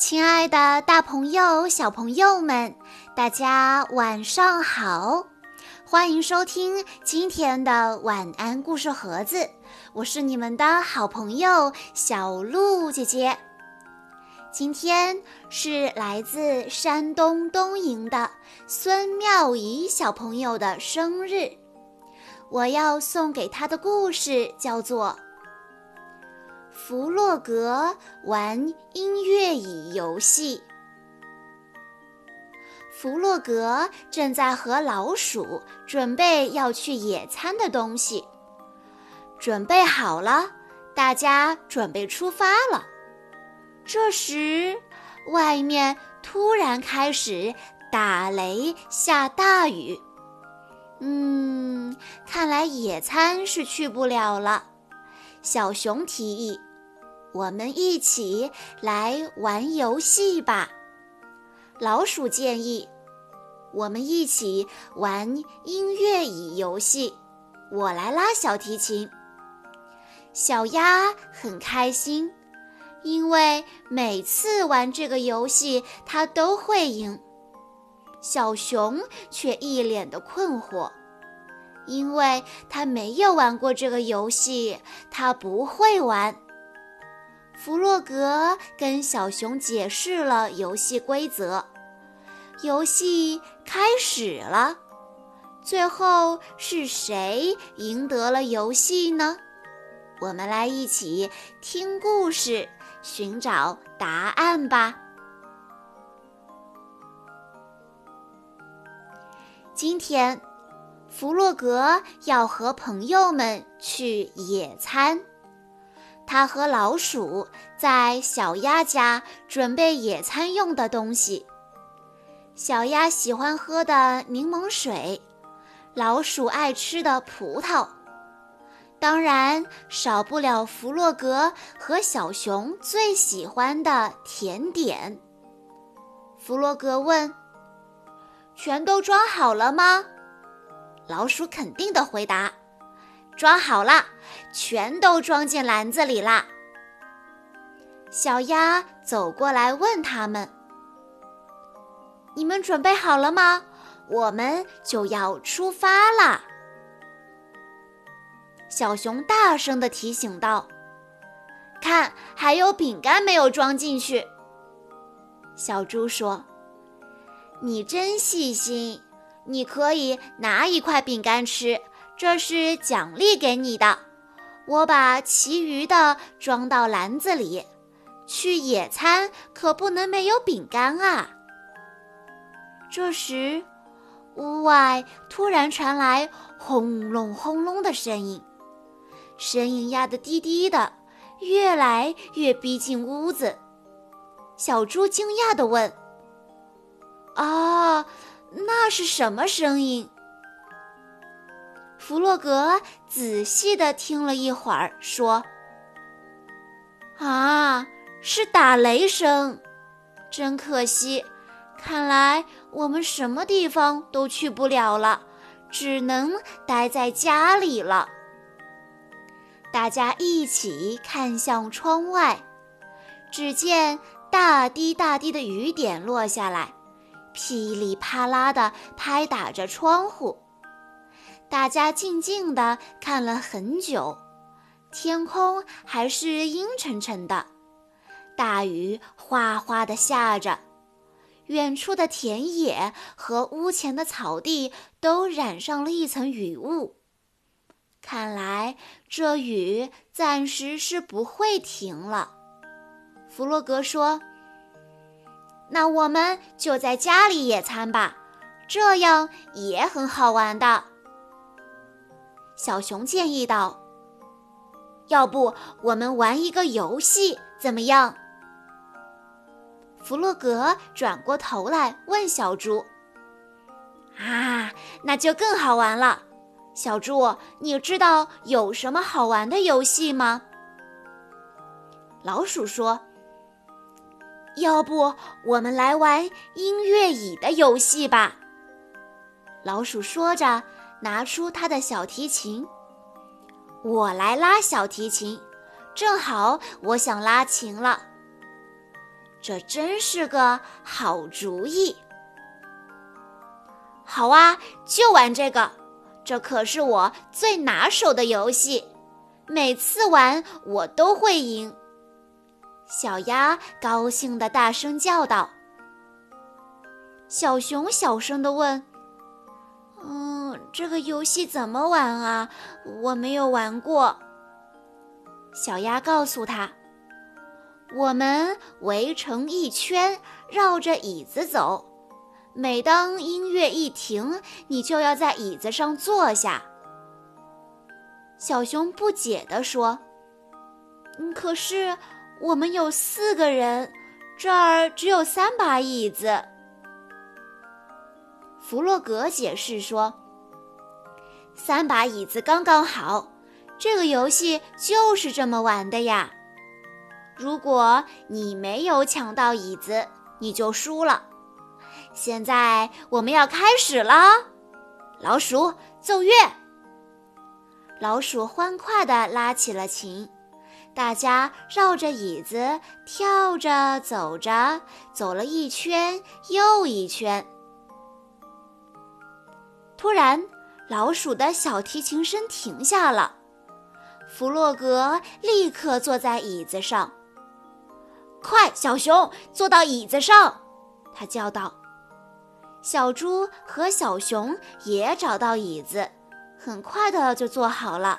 亲爱的，大朋友、小朋友们，大家晚上好！欢迎收听今天的晚安故事盒子，我是你们的好朋友小鹿姐姐。今天是来自山东东营的孙妙仪小朋友的生日，我要送给他的故事叫做。弗洛格玩音乐椅游戏。弗洛格正在和老鼠准备要去野餐的东西。准备好了，大家准备出发了。这时，外面突然开始打雷下大雨。嗯，看来野餐是去不了了。小熊提议。我们一起来玩游戏吧，老鼠建议。我们一起玩音乐椅游戏，我来拉小提琴。小鸭很开心，因为每次玩这个游戏它都会赢。小熊却一脸的困惑，因为他没有玩过这个游戏，他不会玩。弗洛格跟小熊解释了游戏规则，游戏开始了。最后是谁赢得了游戏呢？我们来一起听故事，寻找答案吧。今天，弗洛格要和朋友们去野餐。他和老鼠在小鸭家准备野餐用的东西。小鸭喜欢喝的柠檬水，老鼠爱吃的葡萄，当然少不了弗洛格和小熊最喜欢的甜点。弗洛格问：“全都装好了吗？”老鼠肯定的回答。装好了，全都装进篮子里啦。小鸭走过来问他们：“你们准备好了吗？我们就要出发啦。”小熊大声的提醒道：“看，还有饼干没有装进去。”小猪说：“你真细心，你可以拿一块饼干吃。”这是奖励给你的，我把其余的装到篮子里。去野餐可不能没有饼干啊！这时，屋外突然传来轰隆轰隆的声音，声音压得低低的，越来越逼近屋子。小猪惊讶地问：“啊，那是什么声音？”弗洛格仔细地听了一会儿，说：“啊，是打雷声，真可惜。看来我们什么地方都去不了了，只能待在家里了。”大家一起看向窗外，只见大滴大滴的雨点落下来，噼里啪啦地拍打着窗户。大家静静地看了很久，天空还是阴沉沉的，大雨哗哗地下着，远处的田野和屋前的草地都染上了一层雨雾。看来这雨暂时是不会停了。弗洛格说：“那我们就在家里野餐吧，这样也很好玩的。”小熊建议道：“要不我们玩一个游戏怎么样？”弗洛格转过头来问小猪：“啊，那就更好玩了。小猪，你知道有什么好玩的游戏吗？”老鼠说：“要不我们来玩音乐椅的游戏吧。”老鼠说着。拿出他的小提琴，我来拉小提琴，正好我想拉琴了。这真是个好主意。好啊，就玩这个，这可是我最拿手的游戏，每次玩我都会赢。小鸭高兴地大声叫道。小熊小声地问：“，这个游戏怎么玩啊？我没有玩过。”小鸭告诉他：“我们围成一圈，绕着椅子走。”每当音乐一停，你就要在椅子上坐下。小熊不解地说：“，可是我们有四个人，这儿只有三把椅子。”弗洛格解释说：“三把椅子刚刚好，这个游戏就是这么玩的呀。如果你没有抢到椅子，你就输了。”现在我们要开始了，老鼠奏乐。老鼠欢快地拉起了琴，大家绕着椅子跳着走着，走了一圈又一圈。突然，老鼠的小提琴声停下了，弗洛格立刻坐在椅子上。快，小熊，坐到椅子上！他叫道。小猪和小熊也找到椅子，很快的就坐好了，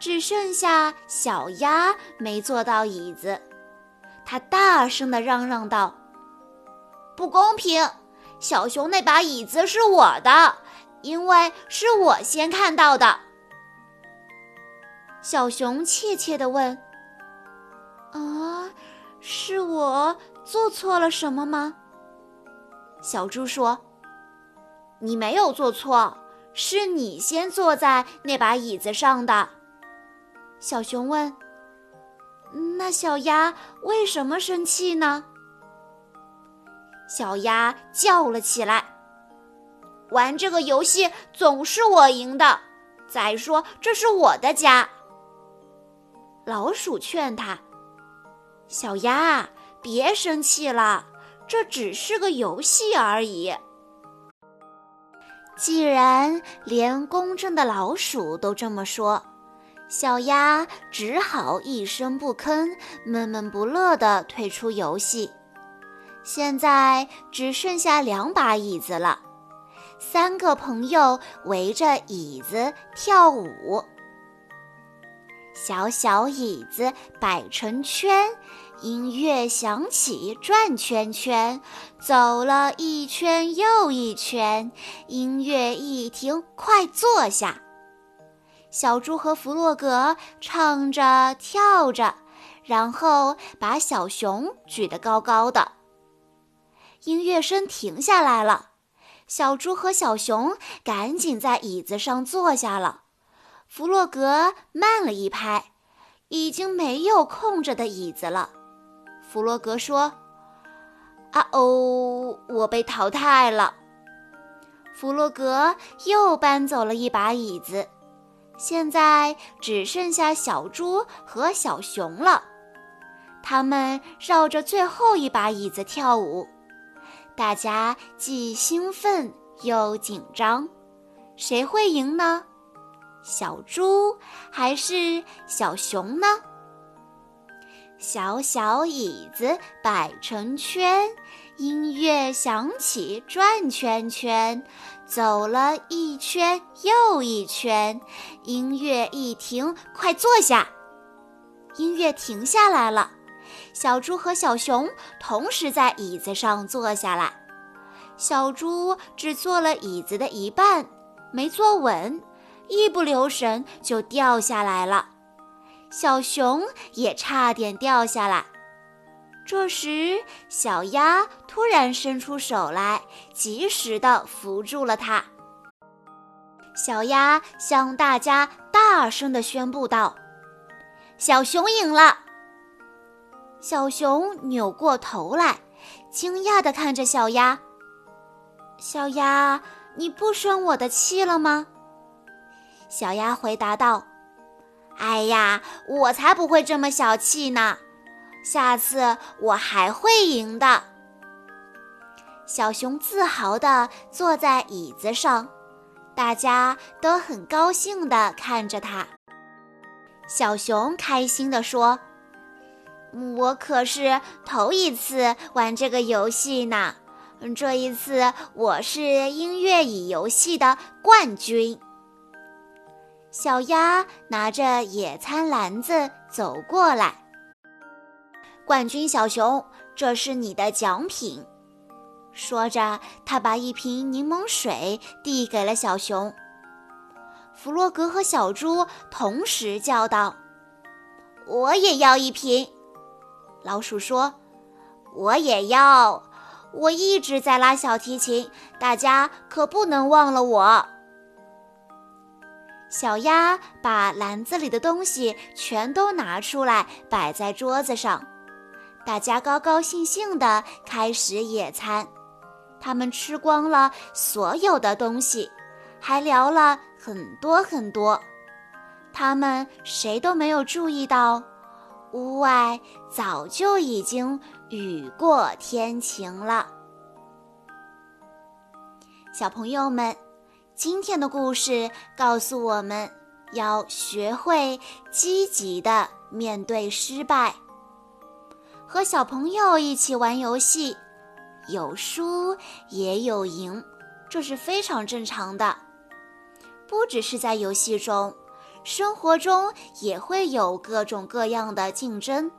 只剩下小鸭没坐到椅子。它大声的嚷嚷道：“不公平！小熊那把椅子是我的，因为是我先看到的。”小熊怯怯的问：“啊，是我做错了什么吗？”小猪说：“你没有做错，是你先坐在那把椅子上的。”小熊问：“那小鸭为什么生气呢？”小鸭叫了起来：“玩这个游戏总是我赢的，再说这是我的家。”老鼠劝他：“小鸭，别生气了。”这只是个游戏而已。既然连公正的老鼠都这么说，小鸭只好一声不吭，闷闷不乐地退出游戏。现在只剩下两把椅子了，三个朋友围着椅子跳舞。小小椅子摆成圈，音乐响起，转圈圈，走了一圈又一圈。音乐一停，快坐下。小猪和弗洛格唱着跳着，然后把小熊举得高高的。音乐声停下来了，小猪和小熊赶紧在椅子上坐下了。弗洛格慢了一拍，已经没有空着的椅子了。弗洛格说：“啊哦，我被淘汰了。”弗洛格又搬走了一把椅子，现在只剩下小猪和小熊了。他们绕着最后一把椅子跳舞，大家既兴奋又紧张，谁会赢呢？小猪还是小熊呢？小小椅子摆成圈，音乐响起，转圈圈，走了一圈又一圈。音乐一停，快坐下。音乐停下来了，小猪和小熊同时在椅子上坐下来。小猪只坐了椅子的一半，没坐稳。一不留神就掉下来了，小熊也差点掉下来。这时，小鸭突然伸出手来，及时地扶住了它。小鸭向大家大声地宣布道：“小熊赢了！”小熊扭过头来，惊讶地看着小鸭：“小鸭，你不生我的气了吗？”小鸭回答道：“哎呀，我才不会这么小气呢！下次我还会赢的。小熊自豪地坐在椅子上，大家都很高兴地看着他。小熊开心地说：“我可是头一次玩这个游戏呢，这一次我是音乐椅游戏的冠军。”小鸭拿着野餐篮子走过来，冠军小熊，这是你的奖品。说着，他把一瓶柠檬水递给了小熊。弗洛格和小猪同时叫道：“我也要一瓶。”老鼠说：“我也要。我一直在拉小提琴，大家可不能忘了我。”小鸭把篮子里的东西全都拿出来，摆在桌子上。大家高高兴兴地开始野餐。他们吃光了所有的东西，还聊了很多很多。他们谁都没有注意到，屋外早就已经雨过天晴了。小朋友们，今天的故事告诉我们要学会积极的面对失败，和小朋友一起玩游戏。有输也有赢，这是非常正常的。不只是在游戏中，生活中也会有各种各样的竞争。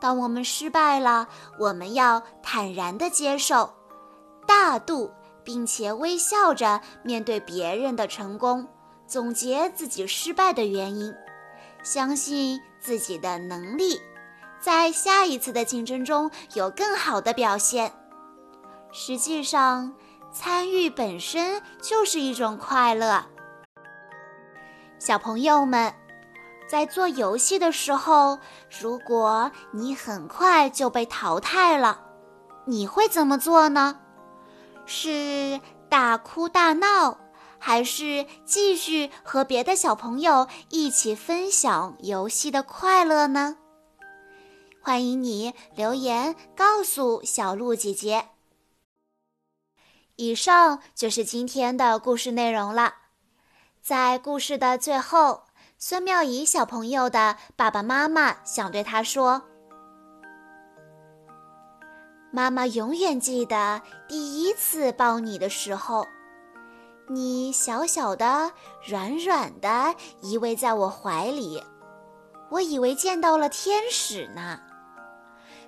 当我们失败了，我们要坦然地接受，大度并且微笑着面对别人的成功，总结自己失败的原因，相信自己的能力，在下一次的竞争中有更好的表现。实际上，参与本身就是一种快乐。小朋友们，在做游戏的时候，如果你很快就被淘汰了，你会怎么做呢？是大哭大闹，还是继续和别的小朋友一起分享游戏的快乐呢？欢迎你留言告诉小鹿姐姐。以上就是今天的故事内容了。在故事的最后，孙妙仪小朋友的爸爸妈妈想对他说：“妈妈永远记得第一次抱你的时候，你小小的、软软的依偎在我怀里，我以为见到了天使呢。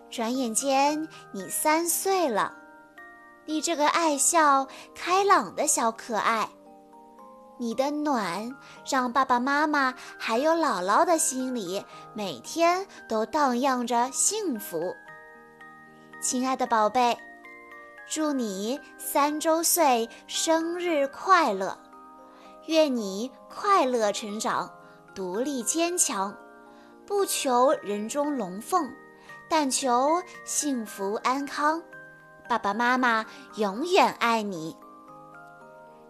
转眼间，你三岁了。”你这个爱笑、开朗的小可爱，你的暖让爸爸妈妈还有姥姥的心里每天都荡漾着幸福。亲爱的宝贝，祝你三周岁生日快乐！愿你快乐成长，独立坚强，不求人中龙凤，但求幸福安康。爸爸妈妈永远爱你。